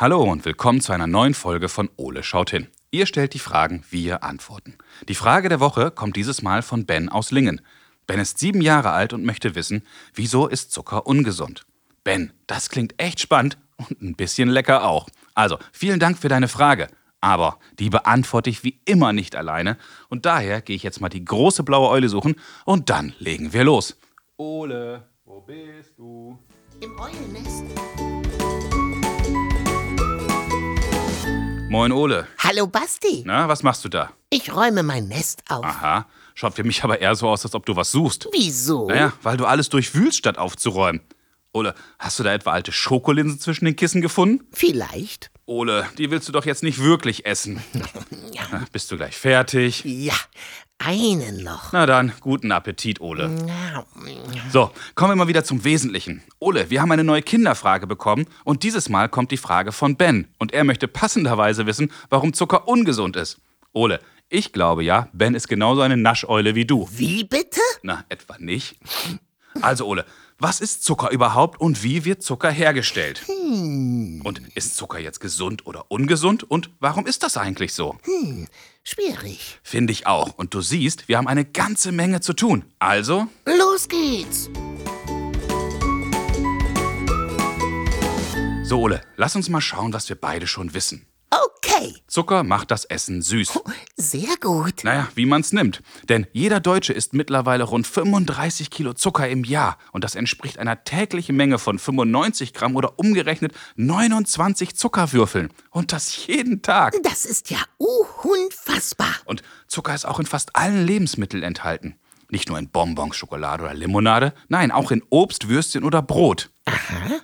Hallo und willkommen zu einer neuen Folge von Ole schaut hin. Ihr stellt die Fragen, wir antworten. Die Frage der Woche kommt dieses Mal von Ben aus Lingen. Ben ist sieben Jahre alt und möchte wissen, wieso ist Zucker ungesund? Ben, das klingt echt spannend und ein bisschen lecker auch. Also, vielen Dank für deine Frage. Aber die beantworte ich wie immer nicht alleine und daher gehe ich jetzt mal die große blaue Eule suchen und dann legen wir los. Ole, wo bist du? Im Eulennest. Moin Ole. Hallo Basti. Na, was machst du da? Ich räume mein Nest auf. Aha, schaut für mich aber eher so aus, als ob du was suchst. Wieso? Naja, weil du alles durchwühlst, statt aufzuräumen. Ole, hast du da etwa alte Schokolinsen zwischen den Kissen gefunden? Vielleicht. Ole, die willst du doch jetzt nicht wirklich essen. Na, bist du gleich fertig? Ja, einen noch. Na dann, guten Appetit, Ole. So, kommen wir mal wieder zum Wesentlichen. Ole, wir haben eine neue Kinderfrage bekommen und dieses Mal kommt die Frage von Ben. Und er möchte passenderweise wissen, warum Zucker ungesund ist. Ole, ich glaube ja, Ben ist genauso eine Nascheule wie du. Wie bitte? Na, etwa nicht. Also, Ole, was ist Zucker überhaupt und wie wird Zucker hergestellt? Und ist Zucker jetzt gesund oder ungesund und warum ist das eigentlich so? Schwierig. Finde ich auch. Und du siehst, wir haben eine ganze Menge zu tun. Also, Los geht's. so Ole, lass uns mal schauen, was wir beide schon wissen. Okay. Zucker macht das Essen süß. Sehr gut. Naja, wie man's nimmt. Denn jeder Deutsche isst mittlerweile rund 35 Kilo Zucker im Jahr. Und das entspricht einer täglichen Menge von 95 Gramm oder umgerechnet 29 Zuckerwürfeln. Und das jeden Tag. Das ist ja unfassbar. Und Zucker ist auch in fast allen Lebensmitteln enthalten. Nicht nur in Bonbons, Schokolade oder Limonade, nein, auch in Obst, Würstchen oder Brot.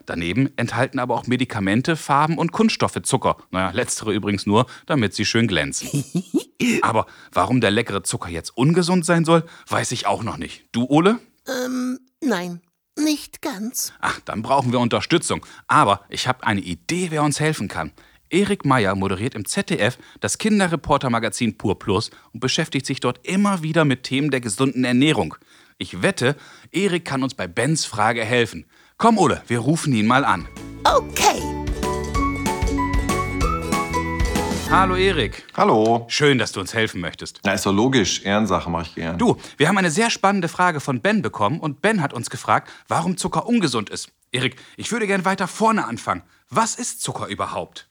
Daneben enthalten aber auch Medikamente, Farben und Kunststoffe Zucker. Naja, letztere übrigens nur, damit sie schön glänzen. aber warum der leckere Zucker jetzt ungesund sein soll, weiß ich auch noch nicht. Du, Ole? Ähm, nein, nicht ganz. Ach, dann brauchen wir Unterstützung. Aber ich habe eine Idee, wer uns helfen kann. Erik Meyer moderiert im ZDF das Kinderreportermagazin Pur Plus und beschäftigt sich dort immer wieder mit Themen der gesunden Ernährung. Ich wette, Erik kann uns bei Bens Frage helfen. Komm, Ole, wir rufen ihn mal an. Okay. Hallo, Erik. Hallo. Schön, dass du uns helfen möchtest. Na, ist doch logisch. Ehrensache mache ich gern. Du, wir haben eine sehr spannende Frage von Ben bekommen und Ben hat uns gefragt, warum Zucker ungesund ist. Erik, ich würde gern weiter vorne anfangen. Was ist Zucker überhaupt?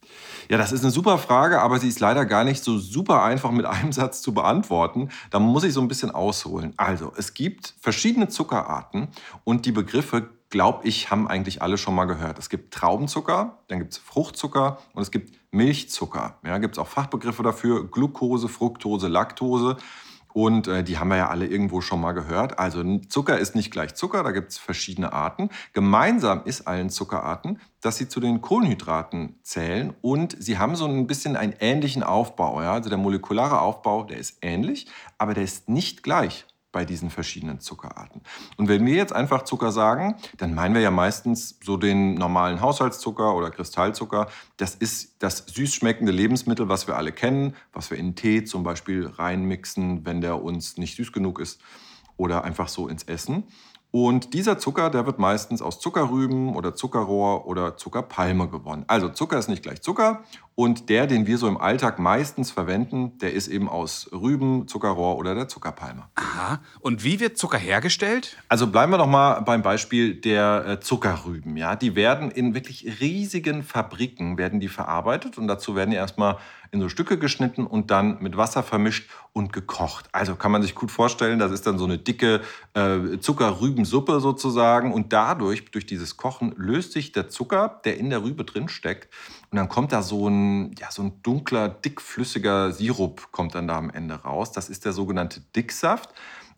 Ja, das ist eine super Frage, aber sie ist leider gar nicht so super einfach mit einem Satz zu beantworten. Da muss ich so ein bisschen ausholen. Also, es gibt verschiedene Zuckerarten und die Begriffe, glaube ich, haben eigentlich alle schon mal gehört. Es gibt Traubenzucker, dann gibt es Fruchtzucker und es gibt Milchzucker. Ja, gibt es auch Fachbegriffe dafür, Glucose, Fructose, Laktose. Und äh, die haben wir ja alle irgendwo schon mal gehört. Also Zucker ist nicht gleich Zucker, da gibt es verschiedene Arten. Gemeinsam ist allen Zuckerarten, dass sie zu den Kohlenhydraten zählen und sie haben so ein bisschen einen ähnlichen Aufbau. Ja? Also der molekulare Aufbau, der ist ähnlich, aber der ist nicht gleich bei diesen verschiedenen Zuckerarten. Und wenn wir jetzt einfach Zucker sagen, dann meinen wir ja meistens so den normalen Haushaltszucker oder Kristallzucker. Das ist das süß schmeckende Lebensmittel, was wir alle kennen, was wir in Tee zum Beispiel reinmixen, wenn der uns nicht süß genug ist oder einfach so ins Essen. Und dieser Zucker, der wird meistens aus Zuckerrüben oder Zuckerrohr oder Zuckerpalme gewonnen. Also Zucker ist nicht gleich Zucker und der, den wir so im Alltag meistens verwenden, der ist eben aus Rüben, Zuckerrohr oder der Zuckerpalme. Aha. Und wie wird Zucker hergestellt? Also bleiben wir doch mal beim Beispiel der äh, Zuckerrüben. Ja, die werden in wirklich riesigen Fabriken werden die verarbeitet und dazu werden die erstmal in so Stücke geschnitten und dann mit Wasser vermischt und gekocht. Also kann man sich gut vorstellen, das ist dann so eine dicke äh, Zuckerrübensuppe sozusagen und dadurch durch dieses Kochen löst sich der Zucker, der in der Rübe drin steckt und dann kommt da so ein ja so ein dunkler dickflüssiger Sirup kommt dann da am Ende raus. Das ist der sogenannte Dicksaft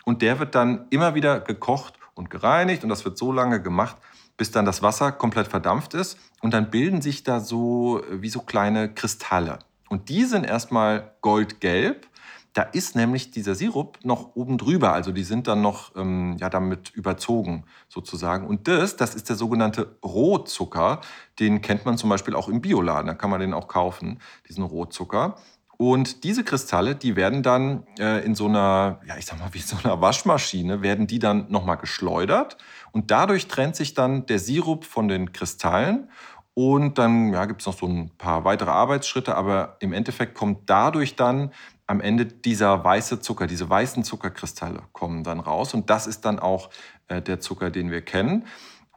und der wird dann immer wieder gekocht und gereinigt und das wird so lange gemacht, bis dann das Wasser komplett verdampft ist und dann bilden sich da so äh, wie so kleine Kristalle. Und die sind erstmal goldgelb. Da ist nämlich dieser Sirup noch oben drüber, also die sind dann noch ähm, ja, damit überzogen sozusagen. Und das, das ist der sogenannte Rohzucker. Den kennt man zum Beispiel auch im Bioladen, da kann man den auch kaufen, diesen Rohzucker. Und diese Kristalle, die werden dann äh, in so einer, ja, ich sag mal, wie so einer Waschmaschine, werden die dann nochmal geschleudert. Und dadurch trennt sich dann der Sirup von den Kristallen. Und dann ja, gibt es noch so ein paar weitere Arbeitsschritte, aber im Endeffekt kommt dadurch dann am Ende dieser weiße Zucker, diese weißen Zuckerkristalle kommen dann raus. Und das ist dann auch äh, der Zucker, den wir kennen.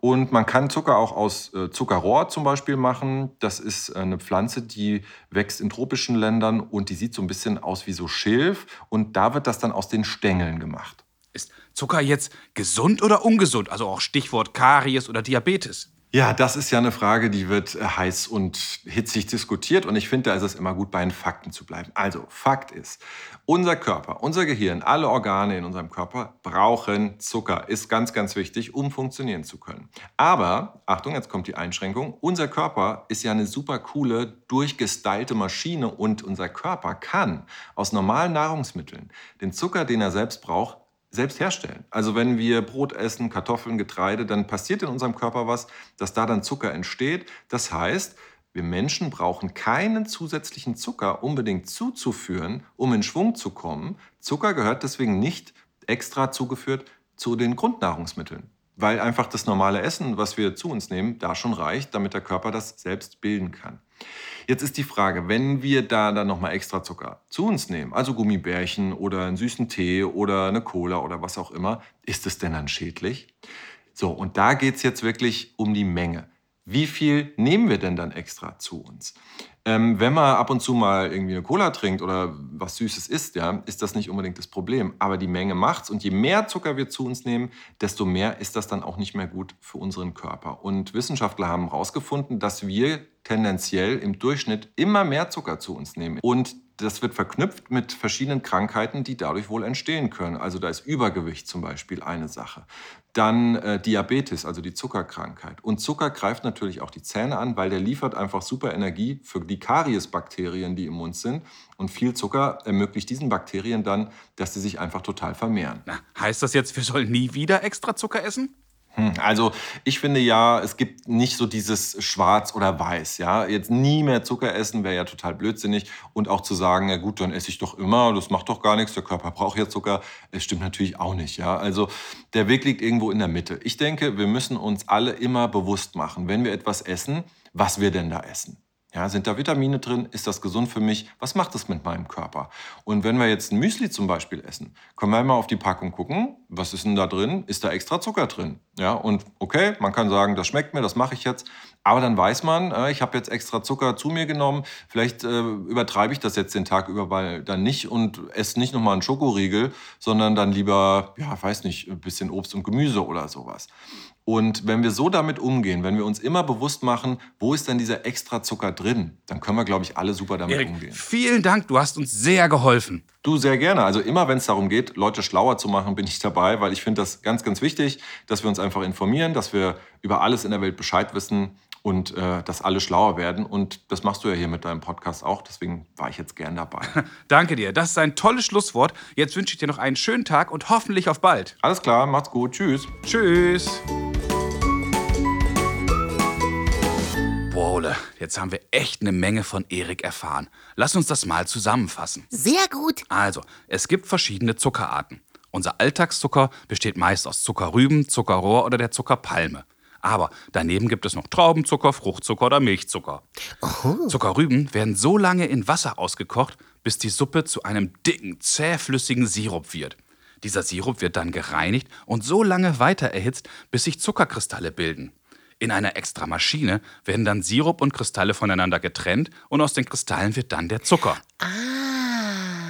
Und man kann Zucker auch aus äh, Zuckerrohr zum Beispiel machen. Das ist äh, eine Pflanze, die wächst in tropischen Ländern und die sieht so ein bisschen aus wie so Schilf. Und da wird das dann aus den Stängeln gemacht. Ist Zucker jetzt gesund oder ungesund? Also auch Stichwort Karies oder Diabetes. Ja, das ist ja eine Frage, die wird äh, heiß und hitzig diskutiert. Und ich finde, da ist es immer gut, bei den Fakten zu bleiben. Also, Fakt ist, unser Körper, unser Gehirn, alle Organe in unserem Körper brauchen Zucker. Ist ganz, ganz wichtig, um funktionieren zu können. Aber, Achtung, jetzt kommt die Einschränkung. Unser Körper ist ja eine super coole, durchgestylte Maschine und unser Körper kann aus normalen Nahrungsmitteln den Zucker, den er selbst braucht, selbst herstellen. Also wenn wir Brot essen, Kartoffeln, Getreide, dann passiert in unserem Körper was, dass da dann Zucker entsteht. Das heißt, wir Menschen brauchen keinen zusätzlichen Zucker unbedingt zuzuführen, um in Schwung zu kommen. Zucker gehört deswegen nicht extra zugeführt zu den Grundnahrungsmitteln, weil einfach das normale Essen, was wir zu uns nehmen, da schon reicht, damit der Körper das selbst bilden kann. Jetzt ist die Frage, wenn wir da dann nochmal extra Zucker zu uns nehmen, also Gummibärchen oder einen süßen Tee oder eine Cola oder was auch immer, ist es denn dann schädlich? So, und da geht es jetzt wirklich um die Menge. Wie viel nehmen wir denn dann extra zu uns? Ähm, wenn man ab und zu mal irgendwie eine Cola trinkt oder was Süßes isst, ja, ist das nicht unbedingt das Problem. Aber die Menge macht's. Und je mehr Zucker wir zu uns nehmen, desto mehr ist das dann auch nicht mehr gut für unseren Körper. Und Wissenschaftler haben herausgefunden, dass wir tendenziell im Durchschnitt immer mehr Zucker zu uns nehmen. Und das wird verknüpft mit verschiedenen Krankheiten, die dadurch wohl entstehen können. Also da ist Übergewicht zum Beispiel eine Sache. Dann äh, Diabetes, also die Zuckerkrankheit. Und Zucker greift natürlich auch die Zähne an, weil der liefert einfach super Energie für die Kariesbakterien, die im Mund sind. Und viel Zucker ermöglicht diesen Bakterien dann, dass sie sich einfach total vermehren. Na, heißt das jetzt, wir sollen nie wieder extra Zucker essen? Hm, also ich finde ja, es gibt nicht so dieses Schwarz oder Weiß. Ja, jetzt nie mehr Zucker essen wäre ja total blödsinnig und auch zu sagen, ja gut, dann esse ich doch immer, das macht doch gar nichts, der Körper braucht ja Zucker, es stimmt natürlich auch nicht. Ja, also der Weg liegt irgendwo in der Mitte. Ich denke, wir müssen uns alle immer bewusst machen, wenn wir etwas essen, was wir denn da essen. Ja, sind da Vitamine drin? Ist das gesund für mich? Was macht das mit meinem Körper? Und wenn wir jetzt ein Müsli zum Beispiel essen, können wir mal auf die Packung gucken. Was ist denn da drin? Ist da extra Zucker drin? Ja, und okay, man kann sagen, das schmeckt mir, das mache ich jetzt. Aber dann weiß man, äh, ich habe jetzt extra Zucker zu mir genommen. Vielleicht äh, übertreibe ich das jetzt den Tag über weil dann nicht und esse nicht nochmal einen Schokoriegel, sondern dann lieber, ja, weiß nicht, ein bisschen Obst und Gemüse oder sowas. Und wenn wir so damit umgehen, wenn wir uns immer bewusst machen, wo ist denn dieser extra Zucker drin, dann können wir, glaube ich, alle super damit Erik, umgehen. vielen Dank, du hast uns sehr geholfen. Du sehr gerne. Also immer, wenn es darum geht, Leute schlauer zu machen, bin ich dabei, weil ich finde das ganz, ganz wichtig, dass wir uns einfach informieren, dass wir über alles in der Welt Bescheid wissen und äh, dass alle schlauer werden. Und das machst du ja hier mit deinem Podcast auch. Deswegen war ich jetzt gern dabei. Danke dir, das ist ein tolles Schlusswort. Jetzt wünsche ich dir noch einen schönen Tag und hoffentlich auf bald. Alles klar, macht's gut. Tschüss. Tschüss. Ole, jetzt haben wir echt eine Menge von Erik erfahren. Lass uns das mal zusammenfassen. Sehr gut. Also, es gibt verschiedene Zuckerarten. Unser Alltagszucker besteht meist aus Zuckerrüben, Zuckerrohr oder der Zuckerpalme. Aber daneben gibt es noch Traubenzucker, Fruchtzucker oder Milchzucker. Zuckerrüben werden so lange in Wasser ausgekocht, bis die Suppe zu einem dicken, zähflüssigen Sirup wird. Dieser Sirup wird dann gereinigt und so lange weiter erhitzt, bis sich Zuckerkristalle bilden. In einer extra Maschine werden dann Sirup und Kristalle voneinander getrennt und aus den Kristallen wird dann der Zucker.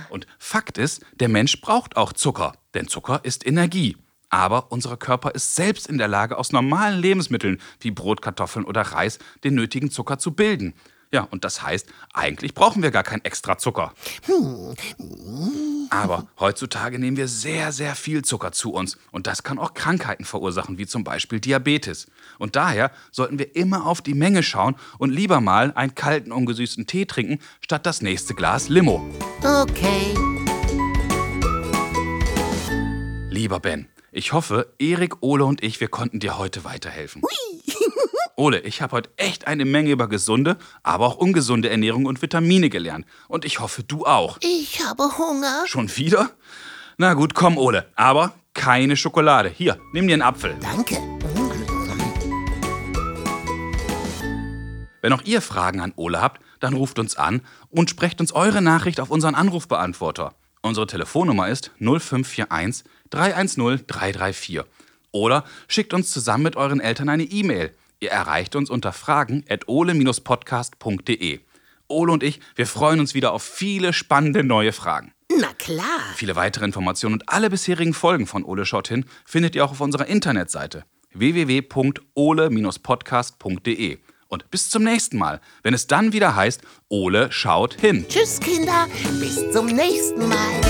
Und Fakt ist, der Mensch braucht auch Zucker, denn Zucker ist Energie. Aber unser Körper ist selbst in der Lage, aus normalen Lebensmitteln wie Brot, Kartoffeln oder Reis den nötigen Zucker zu bilden. Ja, und das heißt, eigentlich brauchen wir gar keinen extra Zucker. Aber heutzutage nehmen wir sehr, sehr viel Zucker zu uns. Und das kann auch Krankheiten verursachen, wie zum Beispiel Diabetes. Und daher sollten wir immer auf die Menge schauen und lieber mal einen kalten, ungesüßten Tee trinken, statt das nächste Glas Limo. Okay. Lieber Ben, ich hoffe, Erik, Ole und ich, wir konnten dir heute weiterhelfen. Ole, ich habe heute echt eine Menge über gesunde, aber auch ungesunde Ernährung und Vitamine gelernt. Und ich hoffe, du auch. Ich habe Hunger. Schon wieder? Na gut, komm, Ole. Aber keine Schokolade. Hier, nimm dir einen Apfel. Danke. Wenn auch ihr Fragen an Ole habt, dann ruft uns an und sprecht uns eure Nachricht auf unseren Anrufbeantworter. Unsere Telefonnummer ist 0541 310 334. Oder schickt uns zusammen mit euren Eltern eine E-Mail. Ihr erreicht uns unter fragen.ole-podcast.de. Ole und ich, wir freuen uns wieder auf viele spannende neue Fragen. Na klar. Viele weitere Informationen und alle bisherigen Folgen von Ole schaut hin findet ihr auch auf unserer Internetseite www.ole-podcast.de. Und bis zum nächsten Mal, wenn es dann wieder heißt, Ole schaut hin. Tschüss, Kinder. Bis zum nächsten Mal.